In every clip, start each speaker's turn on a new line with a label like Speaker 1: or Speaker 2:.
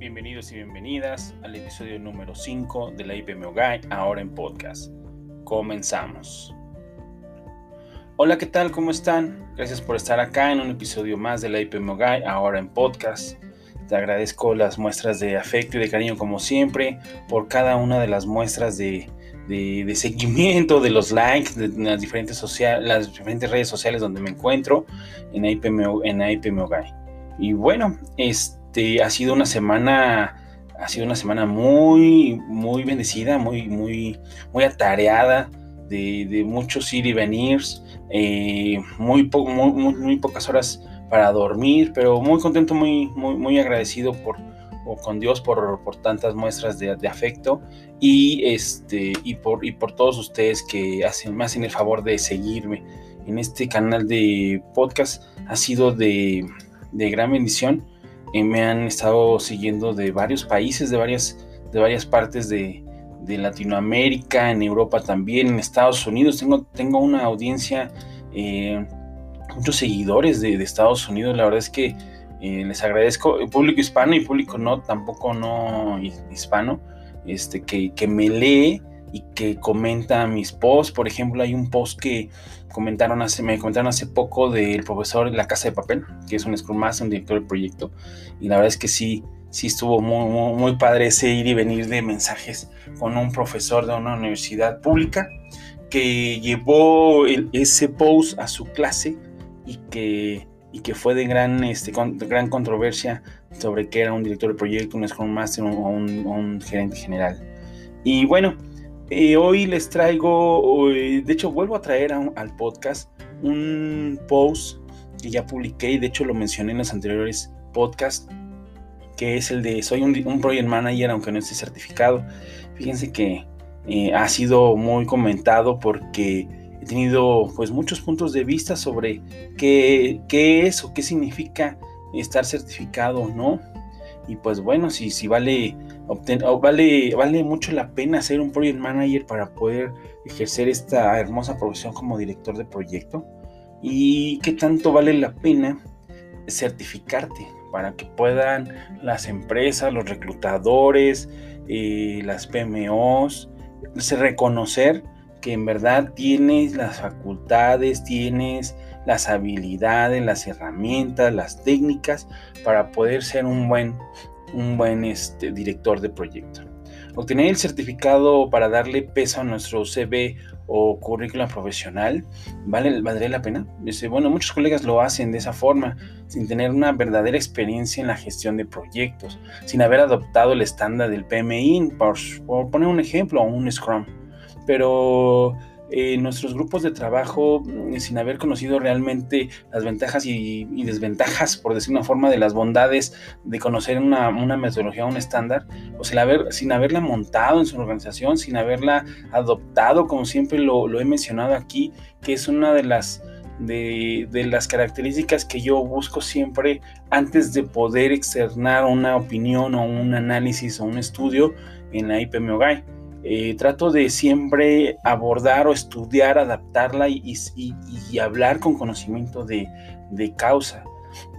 Speaker 1: Bienvenidos y bienvenidas al episodio número 5 de la IPMO Guy, ahora en podcast. Comenzamos. Hola, ¿qué tal? ¿Cómo están? Gracias por estar acá en un episodio más de la IPMO Guy, ahora en podcast. Te agradezco las muestras de afecto y de cariño como siempre, por cada una de las muestras de, seguimiento, de los likes, de, las, diferentes las diferentes redes sociales donde me encuentro en IPMO, en IPMO Guy. Y bueno, este este, ha sido una semana, ha sido una semana muy, muy bendecida, muy, muy, muy atareada de, muchos ir y venir, eh, muy, pocas horas para dormir, pero muy contento, muy, muy, muy agradecido por, con Dios por, tantas muestras de, afecto y, este, y, por, todos ustedes que hacen, me hacen el favor de seguirme en este canal de podcast. Ha sido de gran bendición me han estado siguiendo de varios países, de varias, de varias partes de, Latinoamérica, en Europa también, en Estados Unidos. Tengo, tengo una audiencia, eh, muchos seguidores de, Estados Unidos. La verdad es que eh, les agradezco, el público hispano y público no, tampoco no hispano, este, que, que me lee y que comenta mis posts. Por ejemplo, hay un post que comentaron hace, me comentaron hace poco del profesor de La Casa de Papel, que es un Scrum Master, un director del proyecto. Y la verdad es que sí, sí estuvo muy, muy, padre ese ir y venir de mensajes con un profesor de una universidad pública que llevó ese post a su clase y que, y que fue de gran, este, gran controversia sobre qué era un director del proyecto, un Scrum Master o un, un gerente general. Y bueno, eh, hoy les traigo, de hecho vuelvo a traer al podcast un post que ya publiqué y de hecho lo mencioné en los anteriores podcasts, que es el de soy un, project manager aunque no esté certificado. Fíjense que eh, ha sido muy comentado porque he tenido pues muchos puntos de vista sobre qué, qué es o qué significa estar certificado o no. Y pues bueno, si, si vale vale, vale mucho la pena ser un project manager para poder ejercer esta hermosa profesión como director de proyecto y qué tanto vale la pena certificarte para que puedan las empresas, los reclutadores, eh, las PMOs, reconocer que en verdad tienes las facultades, tienes las habilidades, las herramientas, las técnicas para poder ser un buen un buen este, director de proyecto. Obtener el certificado para darle peso a nuestro CV o currículum profesional, ¿vale, ¿valdría la pena? bueno, muchos colegas lo hacen de esa forma, sin tener una verdadera experiencia en la gestión de proyectos, sin haber adoptado el estándar del PMI, por, por poner un ejemplo, o un Scrum. Pero nuestros grupos de trabajo mm, sin haber conocido realmente las ventajas y, desventajas, por decir una forma, de las bondades de conocer una, metodología, un estándar, o sin, haber, sin haberla montado en su organización, sin haberla adoptado, como siempre lo, he mencionado aquí, que es una de las, de, las características que yo busco siempre antes de poder externar una opinión o un análisis o un estudio en la IPMO eh, trato de siempre abordar o estudiar, adaptarla y, hablar con conocimiento de, causa.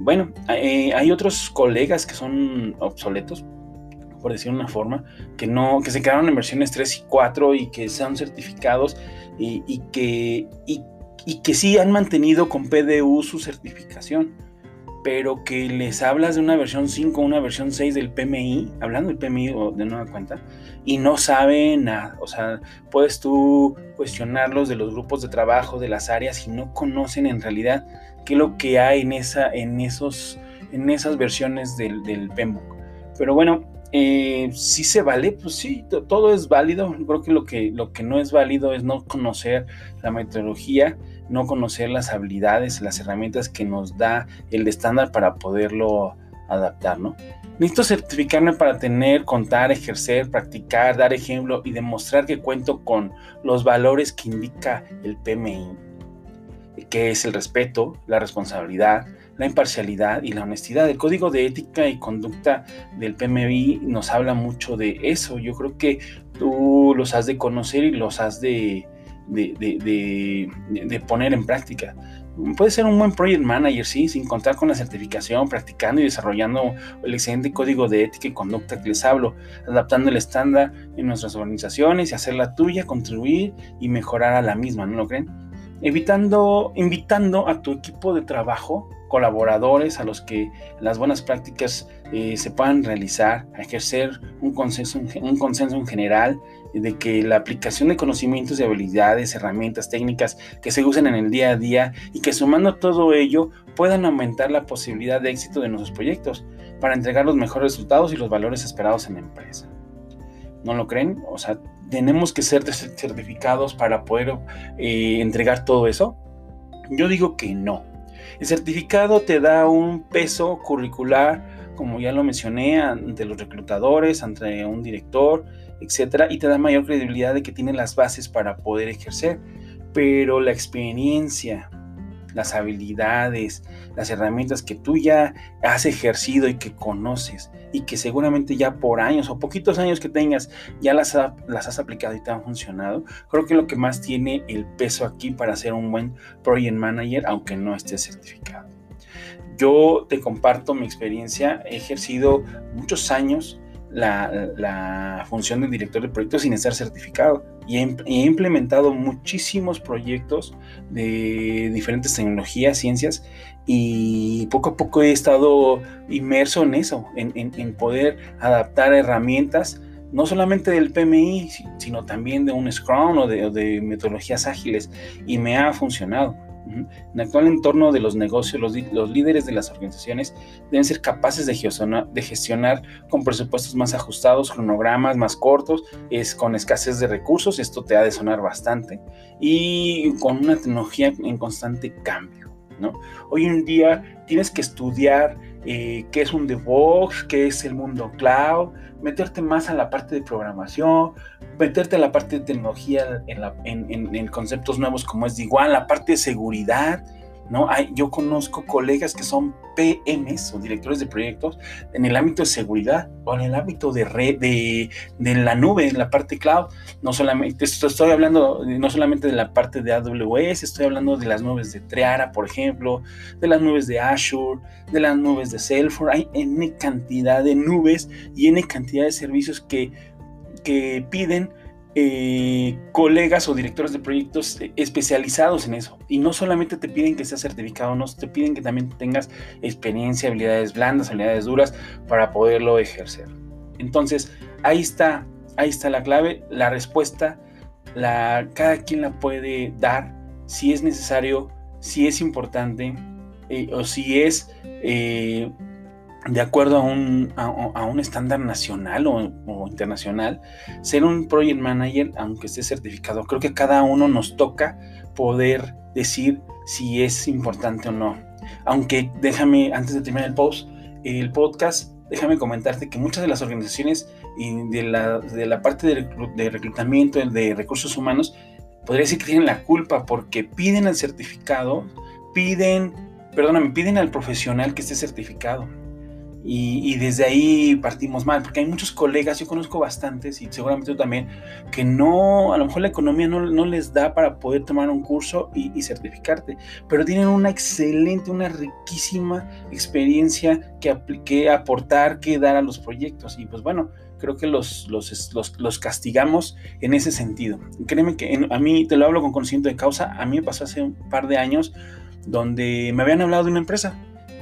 Speaker 1: Bueno, eh, hay otros colegas que son obsoletos, por decir una forma, que no, que se quedaron en versiones 3 y 4 y que sean certificados y, que, y que sí han mantenido con PDU su certificación pero que les hablas de una versión 5 una versión 6 del PMI, hablando del PMI de nueva cuenta, y no saben nada. O sea, puedes tú cuestionarlos de los grupos de trabajo, de las áreas, y no conocen en realidad qué es lo que hay en, esa, en, esos, en esas versiones del, del PMBOK. Pero bueno, eh, si se vale, pues sí, todo es válido. Creo que lo, que lo que no es válido es no conocer la metodología no conocer las habilidades, las herramientas que nos da el estándar para poderlo adaptar, ¿no? Necesito certificarme para tener, contar, ejercer, practicar, dar ejemplo y demostrar que cuento con los valores que indica el PMI, que es el respeto, la responsabilidad, la imparcialidad y la honestidad. El código de ética y conducta del PMI nos habla mucho de eso. Yo creo que tú los has de conocer y los has de, de, poner en práctica. puede ser un buen project manager, sí, sin contar con la certificación, practicando y desarrollando el excelente código de ética y conducta que les hablo, adaptando el estándar en nuestras organizaciones y hacerla tuya, contribuir y mejorar a la misma, ¿no lo creen? Evitando, invitando a tu equipo de trabajo colaboradores a los que las buenas prácticas eh, se puedan realizar, a ejercer un consenso, un consenso en general de que la aplicación de conocimientos y habilidades, herramientas técnicas que se usan en el día a día y que sumando todo ello puedan aumentar la posibilidad de éxito de nuestros proyectos para entregar los mejores resultados y los valores esperados en la empresa. ¿No lo creen? O sea, tenemos que ser certificados para poder eh, entregar todo eso. Yo digo que no. El certificado te da un peso curricular, como ya lo mencioné, ante los reclutadores, ante un director, etcétera, y te da mayor credibilidad de que tiene las bases para poder ejercer. Pero la experiencia, las habilidades, las herramientas que tú ya has ejercido y que conoces y que seguramente ya por años o poquitos años que tengas ya las, has aplicado y te han funcionado, creo que lo que más tiene el peso aquí para ser un buen project manager, aunque no esté certificado. Yo te comparto mi experiencia, he ejercido muchos años la, función de director de proyectos sin estar certificado. Y he, implementado muchísimos proyectos de diferentes tecnologías, ciencias, y poco a poco he estado inmerso en eso, en, poder adaptar herramientas, no solamente del PMI, sino también de un Scrum o de metodologías ágiles, y me ha funcionado. En el actual entorno de los negocios, los, líderes de las organizaciones deben ser capaces de gestionar, de gestionar, con presupuestos más ajustados, cronogramas más cortos, es con escasez de recursos, esto te ha de sonar bastante, y con una tecnología en constante cambio. ¿no? Hoy en día tienes que estudiar eh, qué es un DevOps, qué es el mundo cloud, meterte más a la parte de programación, meterte a la parte de tecnología en, conceptos nuevos como es igual, la parte de seguridad, ¿no? Hay, yo conozco colegas que son PMs o directores de proyectos en el ámbito de seguridad o en el ámbito de red, de, la nube, en la parte cloud. No solamente, estoy hablando no solamente de la parte de AWS, estoy hablando de las nubes de Triara, por ejemplo, de las nubes de Azure, de las nubes de Salesforce. Hay N cantidad de nubes y N cantidad de servicios que, que piden eh, colegas o directores de proyectos especializados en eso. Y no solamente te piden que seas certificado, no, te piden que también tengas experiencia, habilidades blandas, habilidades duras para poderlo ejercer. Entonces, ahí está, ahí está la clave, la respuesta, la, cada quien la puede dar si es necesario, si es importante eh, o si es eh, de acuerdo a un, a, un estándar nacional o, internacional, ser un project manager, aunque esté certificado, creo que cada uno nos toca poder decir si es importante o no. Aunque déjame, antes de terminar el post, el podcast, déjame comentarte que muchas de las organizaciones y de la, de la parte de reclutamiento, de recursos humanos, podría decir que tienen la culpa porque piden el certificado, piden, perdóname, piden al profesional que esté certificado y, desde ahí partimos mal, porque hay muchos colegas, yo conozco bastantes y seguramente tú también, que no, a lo mejor la economía no, no les da para poder tomar un curso y, certificarte, pero tienen una excelente, una riquísima experiencia que, que aportar, que dar a los proyectos. Y pues bueno, creo que los, los, los, los castigamos en ese sentido. Créeme que a mí, te lo hablo con conocimiento de causa, a mí me pasó hace un par de años donde me habían hablado de una empresa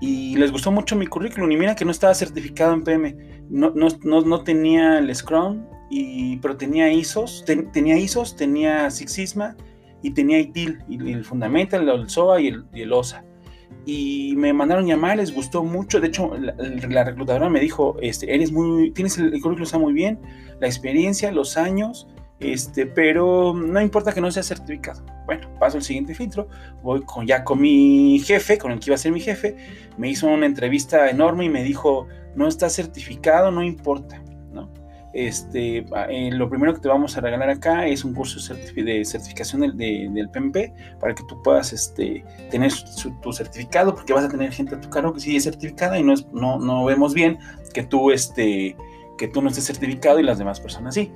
Speaker 1: y les gustó mucho mi currículum. Y mira que no estaba certificado en PM, no, no, no, tenía el Scrum, y, pero tenía ISOs, tenía ISOs, tenía Six Sigma y tenía ITIL, y el Fundamental, el SOA y el, y el OSA. Y me mandaron llamar, les gustó mucho. De hecho, la, reclutadora me dijo: este, eres muy, tienes el, el currículum está muy bien, la experiencia, los años, este, pero no importa que no sea certificado. Bueno, paso el siguiente filtro, voy con, ya con mi jefe, con el que iba a ser mi jefe, me hizo una entrevista enorme y me dijo, no está certificado, no importa, ¿no? Este, eh, lo primero que te vamos a regalar acá es un curso de certificación del, del PMP para que tú puedas este, tener tu certificado, porque vas a tener gente a tu cargo que sí es certificada y no, vemos bien este, que tú no estés certificado y las demás personas sí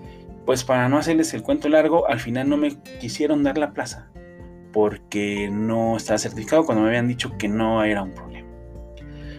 Speaker 1: pues para no hacerles el cuento largo, al final no me quisieron dar la plaza porque no estaba certificado cuando me habían dicho que no era un problema.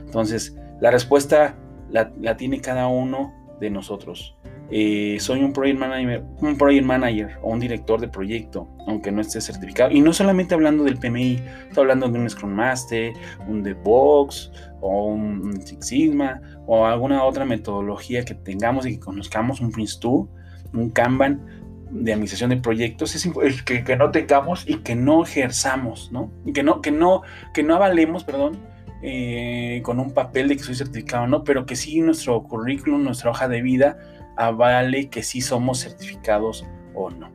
Speaker 1: Entonces, la respuesta la, tiene cada uno de nosotros. Eh, soy un project, manager, un project manager o un director de proyecto, aunque no esté certificado. Y no solamente hablando del PMI, estoy hablando de un Scrum Master, un DevOps o un Six Sigma o alguna otra metodología que tengamos y que conozcamos, un Prince2, un Kanban de administración de proyectos, es que, que no tengamos y que no ejerzamos, ¿no? Y que no, que no, que no avalemos, perdón, eh, con un papel de que soy certificado, ¿no? Pero que sí nuestro currículum, nuestra hoja de vida avale que sí somos certificados o no.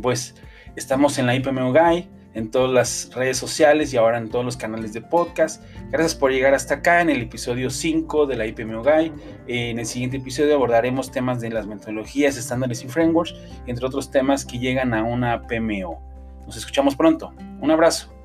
Speaker 1: Pues estamos en la IPMO Guy, en todas las redes sociales y ahora en todos los canales de podcast. Gracias por llegar hasta acá en el episodio 5 de la IPMO Guy. En el siguiente episodio abordaremos temas de las metodologías, estándares y frameworks, entre otros temas que llegan a una PMO. Nos escuchamos pronto. Un abrazo.